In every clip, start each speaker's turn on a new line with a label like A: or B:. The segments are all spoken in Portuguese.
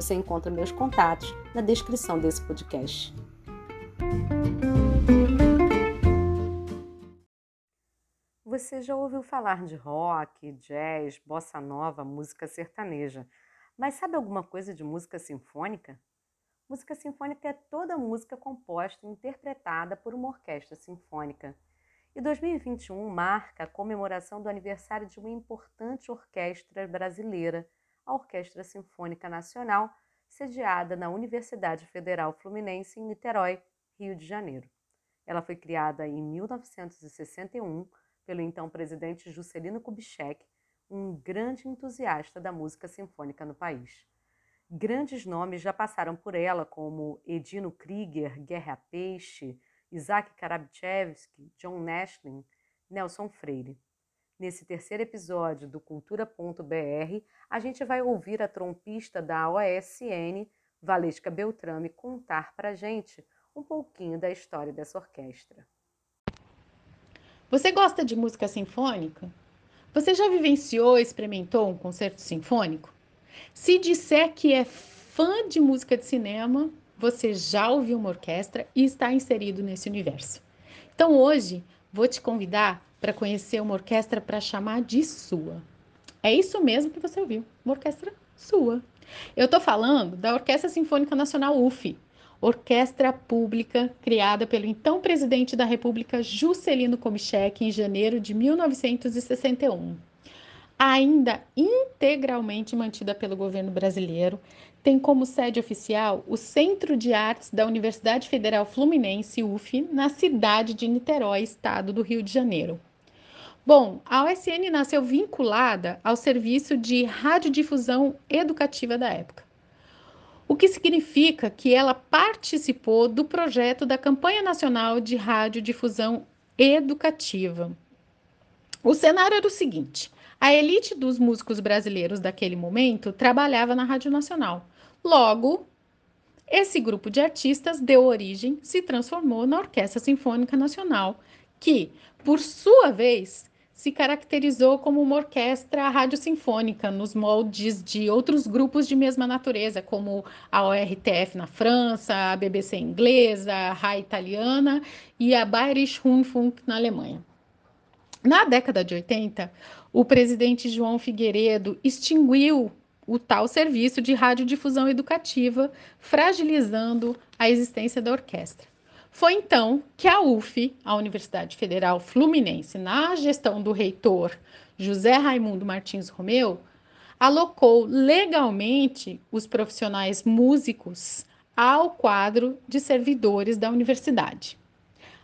A: Você encontra meus contatos na descrição desse podcast. Você já ouviu falar de rock, jazz, bossa nova, música sertaneja, mas sabe alguma coisa de música sinfônica? Música sinfônica é toda música composta e interpretada por uma orquestra sinfônica. E 2021 marca a comemoração do aniversário de uma importante orquestra brasileira, a Orquestra Sinfônica Nacional, sediada na Universidade Federal Fluminense em Niterói, Rio de Janeiro. Ela foi criada em 1961 pelo então presidente Juscelino Kubitschek, um grande entusiasta da música sinfônica no país. Grandes nomes já passaram por ela, como Edino Krieger, Guerra Peixe, Isaac Karabchevsky, John Nashlin, Nelson Freire. Nesse terceiro episódio do Cultura.br, a gente vai ouvir a trompista da OSN, Valesca Beltrame, contar para gente um pouquinho da história dessa orquestra.
B: Você gosta de música sinfônica? Você já vivenciou, experimentou um concerto sinfônico? Se disser que é fã de música de cinema, você já ouviu uma orquestra e está inserido nesse universo. Então hoje vou te convidar para conhecer uma orquestra para chamar de sua. É isso mesmo que você ouviu, uma orquestra sua. Eu estou falando da Orquestra Sinfônica Nacional UF, orquestra pública criada pelo então presidente da República Juscelino Kubitschek em janeiro de 1961. Ainda integralmente mantida pelo governo brasileiro, tem como sede oficial o Centro de Artes da Universidade Federal Fluminense, UF, na cidade de Niterói, estado do Rio de Janeiro. Bom, a OSN nasceu vinculada ao serviço de radiodifusão educativa da época, o que significa que ela participou do projeto da Campanha Nacional de Radiodifusão Educativa. O cenário era o seguinte: a elite dos músicos brasileiros daquele momento trabalhava na Rádio Nacional. Logo, esse grupo de artistas deu origem, se transformou na Orquestra Sinfônica Nacional, que, por sua vez, se caracterizou como uma orquestra rádio-sinfônica nos moldes de outros grupos de mesma natureza, como a ORTF na França, a BBC inglesa, a RAI italiana e a Bayerische Rundfunk na Alemanha. Na década de 80, o presidente João Figueiredo extinguiu o tal serviço de radiodifusão educativa, fragilizando a existência da orquestra. Foi então que a UF, a Universidade Federal Fluminense, na gestão do reitor José Raimundo Martins Romeu, alocou legalmente os profissionais músicos ao quadro de servidores da universidade.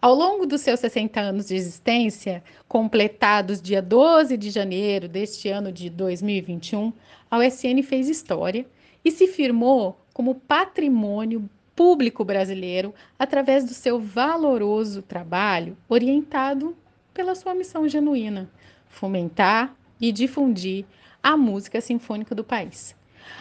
B: Ao longo dos seus 60 anos de existência, completados dia 12 de janeiro deste ano de 2021, a USN fez história e se firmou como patrimônio público brasileiro através do seu valoroso trabalho orientado pela sua missão genuína: fomentar e difundir a música sinfônica do país.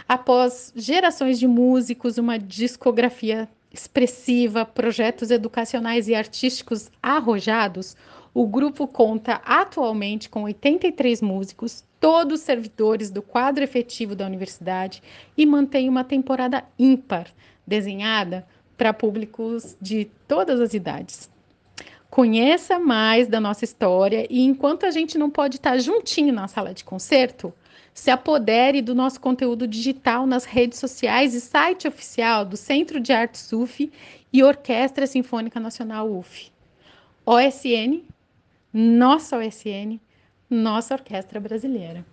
B: Após gerações de músicos, uma discografia expressiva, projetos educacionais e artísticos arrojados, o grupo conta atualmente com 83 músicos, todos servidores do quadro efetivo da universidade e mantém uma temporada ímpar, desenhada para públicos de todas as idades. Conheça mais da nossa história e enquanto a gente não pode estar juntinho na sala de concerto, se apodere do nosso conteúdo digital nas redes sociais e site oficial do Centro de Arte UF e Orquestra Sinfônica Nacional UF. OSN, nossa OSN, nossa orquestra brasileira.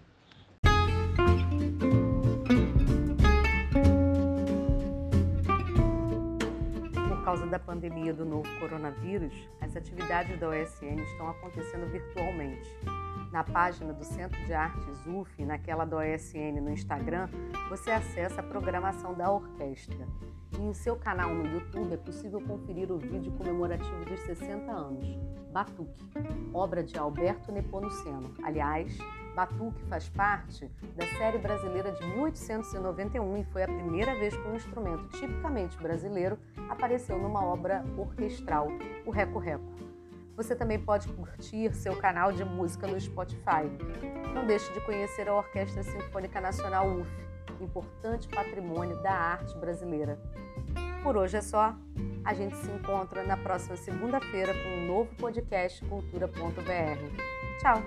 A: Por causa da pandemia do novo coronavírus, as atividades da OSN estão acontecendo virtualmente Na página do Centro de Artes UF, naquela do OSN no Instagram, você acessa a programação da orquestra. E em seu canal no YouTube é possível conferir o vídeo comemorativo dos 60 anos, Batuque, obra de Alberto Nepomuceno. Aliás, Batuque faz parte da série brasileira de 1891 e foi a primeira vez que um instrumento tipicamente brasileiro apareceu numa obra orquestral, o Reco Reco. Você também pode curtir seu canal de música no Spotify. Não deixe de conhecer a Orquestra Sinfônica Nacional UF, importante patrimônio da arte brasileira. Por hoje é só. A gente se encontra na próxima segunda-feira com um novo podcast cultura.br. Tchau!